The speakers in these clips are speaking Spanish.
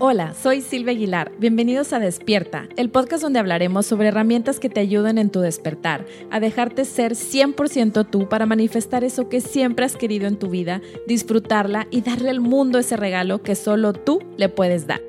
Hola, soy Silvia Aguilar. Bienvenidos a Despierta, el podcast donde hablaremos sobre herramientas que te ayuden en tu despertar, a dejarte ser 100% tú para manifestar eso que siempre has querido en tu vida, disfrutarla y darle al mundo ese regalo que solo tú le puedes dar.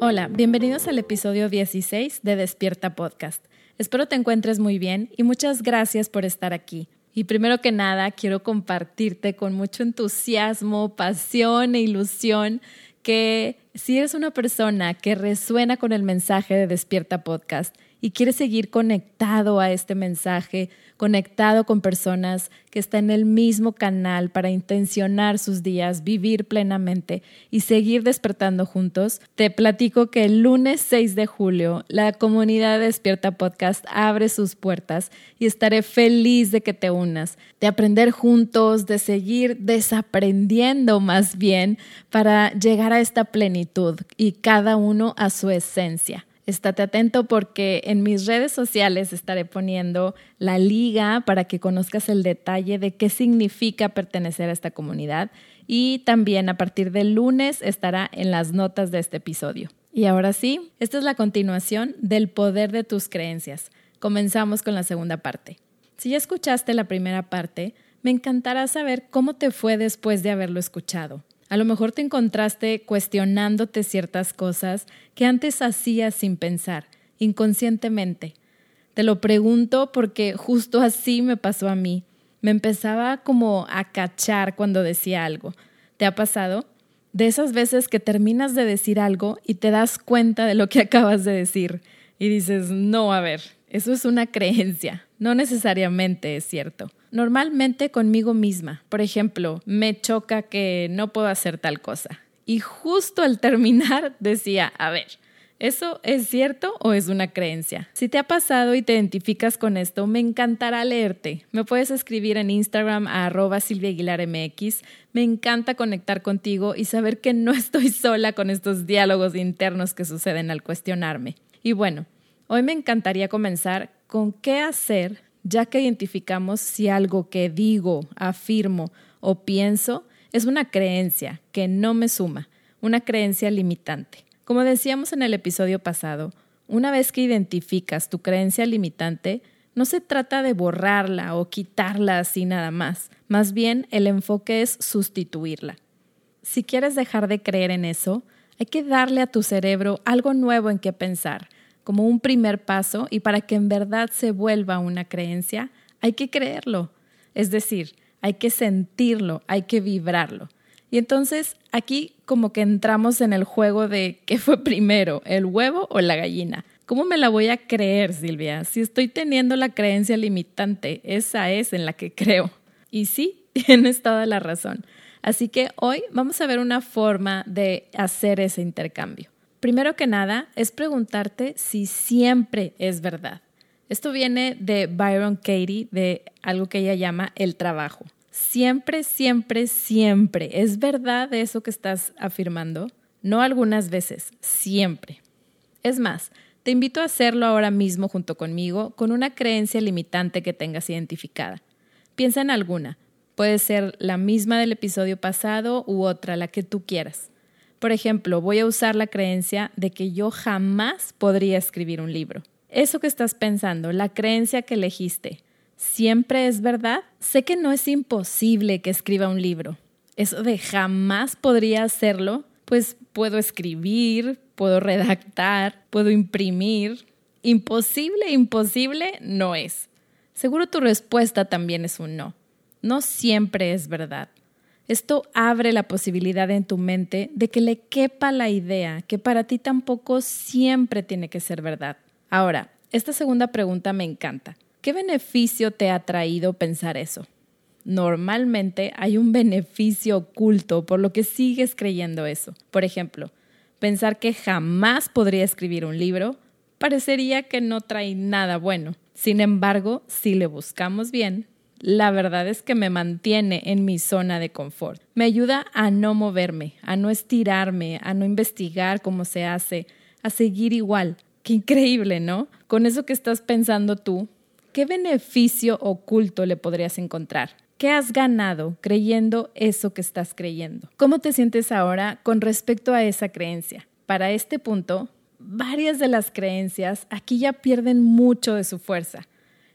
Hola, bienvenidos al episodio 16 de Despierta Podcast. Espero te encuentres muy bien y muchas gracias por estar aquí. Y primero que nada, quiero compartirte con mucho entusiasmo, pasión e ilusión que si eres una persona que resuena con el mensaje de Despierta Podcast y quieres seguir conectado a este mensaje, conectado con personas que están en el mismo canal para intencionar sus días, vivir plenamente y seguir despertando juntos, te platico que el lunes 6 de julio la comunidad Despierta Podcast abre sus puertas y estaré feliz de que te unas, de aprender juntos, de seguir desaprendiendo más bien para llegar a esta plenitud y cada uno a su esencia. Estate atento porque en mis redes sociales estaré poniendo la liga para que conozcas el detalle de qué significa pertenecer a esta comunidad y también a partir del lunes estará en las notas de este episodio. Y ahora sí, esta es la continuación del poder de tus creencias. Comenzamos con la segunda parte. Si ya escuchaste la primera parte, me encantará saber cómo te fue después de haberlo escuchado. A lo mejor te encontraste cuestionándote ciertas cosas que antes hacías sin pensar, inconscientemente. Te lo pregunto porque justo así me pasó a mí. Me empezaba como a cachar cuando decía algo. ¿Te ha pasado? De esas veces que terminas de decir algo y te das cuenta de lo que acabas de decir y dices, no, a ver, eso es una creencia, no necesariamente es cierto normalmente conmigo misma. Por ejemplo, me choca que no puedo hacer tal cosa. Y justo al terminar decía, a ver, ¿Eso es cierto o es una creencia? Si te ha pasado y te identificas con esto, me encantará leerte. Me puedes escribir en Instagram a arroba MX. Me encanta conectar contigo y saber que no estoy sola con estos diálogos internos que suceden al cuestionarme. Y bueno, hoy me encantaría comenzar con qué hacer ya que identificamos si algo que digo, afirmo o pienso es una creencia que no me suma, una creencia limitante. Como decíamos en el episodio pasado, una vez que identificas tu creencia limitante, no se trata de borrarla o quitarla así nada más, más bien el enfoque es sustituirla. Si quieres dejar de creer en eso, hay que darle a tu cerebro algo nuevo en qué pensar, como un primer paso y para que en verdad se vuelva una creencia, hay que creerlo. Es decir, hay que sentirlo, hay que vibrarlo. Y entonces aquí como que entramos en el juego de qué fue primero, el huevo o la gallina. ¿Cómo me la voy a creer, Silvia? Si estoy teniendo la creencia limitante, esa es en la que creo. Y sí, tienes toda la razón. Así que hoy vamos a ver una forma de hacer ese intercambio. Primero que nada, es preguntarte si siempre es verdad. Esto viene de Byron Katie, de algo que ella llama el trabajo. Siempre, siempre, siempre. ¿Es verdad eso que estás afirmando? No algunas veces, siempre. Es más, te invito a hacerlo ahora mismo junto conmigo con una creencia limitante que tengas identificada. Piensa en alguna. Puede ser la misma del episodio pasado u otra, la que tú quieras. Por ejemplo, voy a usar la creencia de que yo jamás podría escribir un libro. Eso que estás pensando, la creencia que elegiste, ¿siempre es verdad? Sé que no es imposible que escriba un libro. Eso de jamás podría hacerlo, pues puedo escribir, puedo redactar, puedo imprimir. Imposible, imposible no es. Seguro tu respuesta también es un no. No siempre es verdad. Esto abre la posibilidad en tu mente de que le quepa la idea que para ti tampoco siempre tiene que ser verdad. Ahora, esta segunda pregunta me encanta. ¿Qué beneficio te ha traído pensar eso? Normalmente hay un beneficio oculto por lo que sigues creyendo eso. Por ejemplo, pensar que jamás podría escribir un libro parecería que no trae nada bueno. Sin embargo, si le buscamos bien, la verdad es que me mantiene en mi zona de confort. Me ayuda a no moverme, a no estirarme, a no investigar cómo se hace, a seguir igual. Qué increíble, ¿no? Con eso que estás pensando tú, ¿qué beneficio oculto le podrías encontrar? ¿Qué has ganado creyendo eso que estás creyendo? ¿Cómo te sientes ahora con respecto a esa creencia? para este punto, varias de las creencias aquí ya pierden mucho de su fuerza.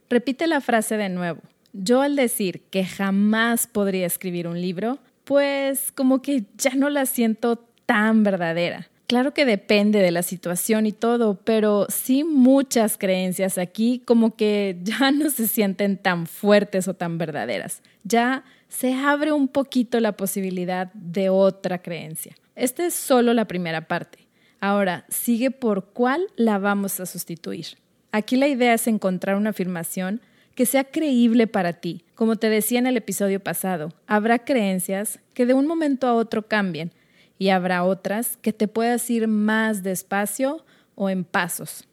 Repite la frase de nuevo. Yo al decir que jamás podría escribir un libro, pues como que ya no la siento tan verdadera. Claro que depende de la situación y todo, pero sí muchas creencias aquí como que ya no se sienten tan fuertes o tan verdaderas. Ya se abre un poquito la posibilidad de otra creencia. Esta es solo la primera parte. Ahora, sigue por cuál la vamos a sustituir. Aquí la idea es encontrar una afirmación que sea creíble para ti. Como te decía en el episodio pasado, habrá creencias que de un momento a otro cambien y habrá otras que te puedas ir más despacio o en pasos.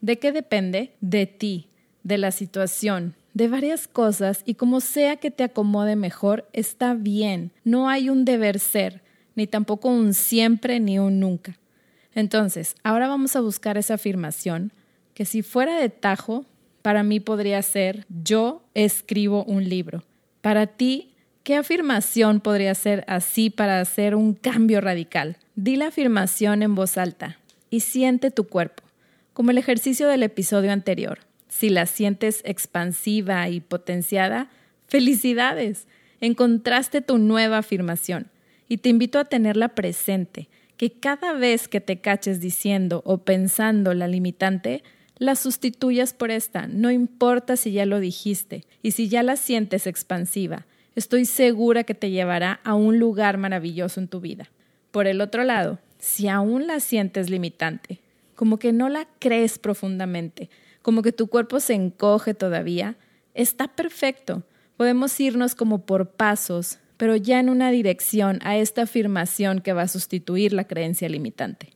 ¿De qué depende? De ti, de la situación, de varias cosas y como sea que te acomode mejor, está bien. No hay un deber ser, ni tampoco un siempre ni un nunca. Entonces, ahora vamos a buscar esa afirmación que si fuera de tajo, para mí podría ser yo escribo un libro. Para ti, ¿qué afirmación podría ser así para hacer un cambio radical? Di la afirmación en voz alta y siente tu cuerpo, como el ejercicio del episodio anterior. Si la sientes expansiva y potenciada, felicidades, encontraste tu nueva afirmación y te invito a tenerla presente que cada vez que te caches diciendo o pensando la limitante, la sustituyas por esta, no importa si ya lo dijiste y si ya la sientes expansiva, estoy segura que te llevará a un lugar maravilloso en tu vida. Por el otro lado, si aún la sientes limitante, como que no la crees profundamente, como que tu cuerpo se encoge todavía, está perfecto. Podemos irnos como por pasos, pero ya en una dirección a esta afirmación que va a sustituir la creencia limitante.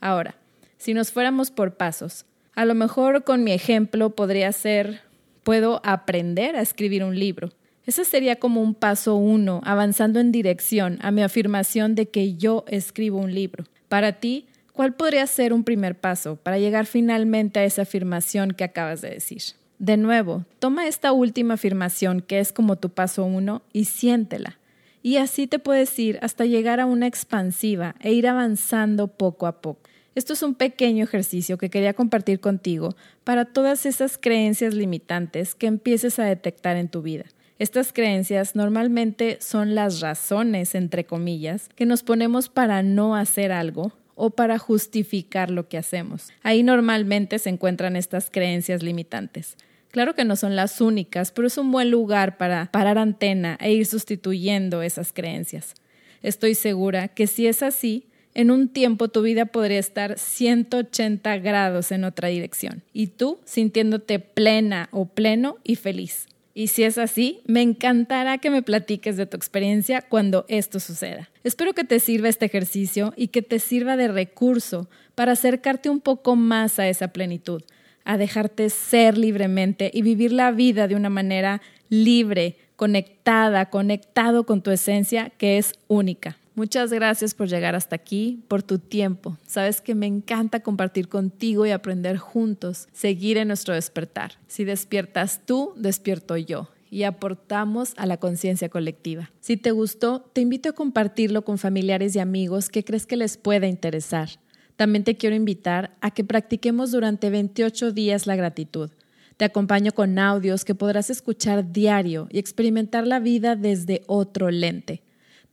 Ahora, si nos fuéramos por pasos, a lo mejor con mi ejemplo podría ser, puedo aprender a escribir un libro. Ese sería como un paso uno, avanzando en dirección a mi afirmación de que yo escribo un libro. Para ti, ¿cuál podría ser un primer paso para llegar finalmente a esa afirmación que acabas de decir? De nuevo, toma esta última afirmación que es como tu paso uno y siéntela. Y así te puedes ir hasta llegar a una expansiva e ir avanzando poco a poco. Esto es un pequeño ejercicio que quería compartir contigo para todas esas creencias limitantes que empieces a detectar en tu vida. Estas creencias normalmente son las razones, entre comillas, que nos ponemos para no hacer algo o para justificar lo que hacemos. Ahí normalmente se encuentran estas creencias limitantes. Claro que no son las únicas, pero es un buen lugar para parar antena e ir sustituyendo esas creencias. Estoy segura que si es así, en un tiempo tu vida podría estar 180 grados en otra dirección y tú sintiéndote plena o pleno y feliz. Y si es así, me encantará que me platiques de tu experiencia cuando esto suceda. Espero que te sirva este ejercicio y que te sirva de recurso para acercarte un poco más a esa plenitud a dejarte ser libremente y vivir la vida de una manera libre, conectada, conectado con tu esencia que es única. Muchas gracias por llegar hasta aquí, por tu tiempo. Sabes que me encanta compartir contigo y aprender juntos, seguir en nuestro despertar. Si despiertas tú, despierto yo y aportamos a la conciencia colectiva. Si te gustó, te invito a compartirlo con familiares y amigos que crees que les pueda interesar. También te quiero invitar a que practiquemos durante 28 días la gratitud. Te acompaño con audios que podrás escuchar diario y experimentar la vida desde otro lente.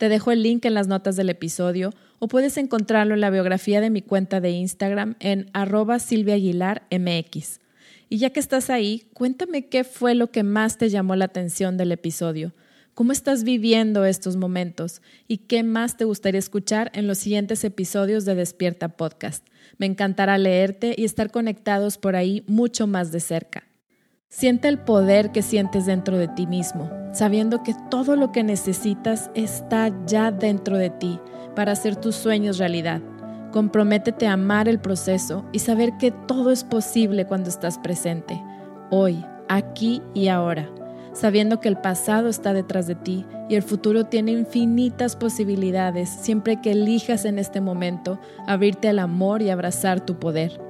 Te dejo el link en las notas del episodio o puedes encontrarlo en la biografía de mi cuenta de Instagram en arroba silviaaguilarmx. Y ya que estás ahí, cuéntame qué fue lo que más te llamó la atención del episodio. ¿Cómo estás viviendo estos momentos? ¿Y qué más te gustaría escuchar en los siguientes episodios de Despierta Podcast? Me encantará leerte y estar conectados por ahí mucho más de cerca. Siente el poder que sientes dentro de ti mismo, sabiendo que todo lo que necesitas está ya dentro de ti para hacer tus sueños realidad. Comprométete a amar el proceso y saber que todo es posible cuando estás presente, hoy, aquí y ahora sabiendo que el pasado está detrás de ti y el futuro tiene infinitas posibilidades siempre que elijas en este momento abrirte al amor y abrazar tu poder.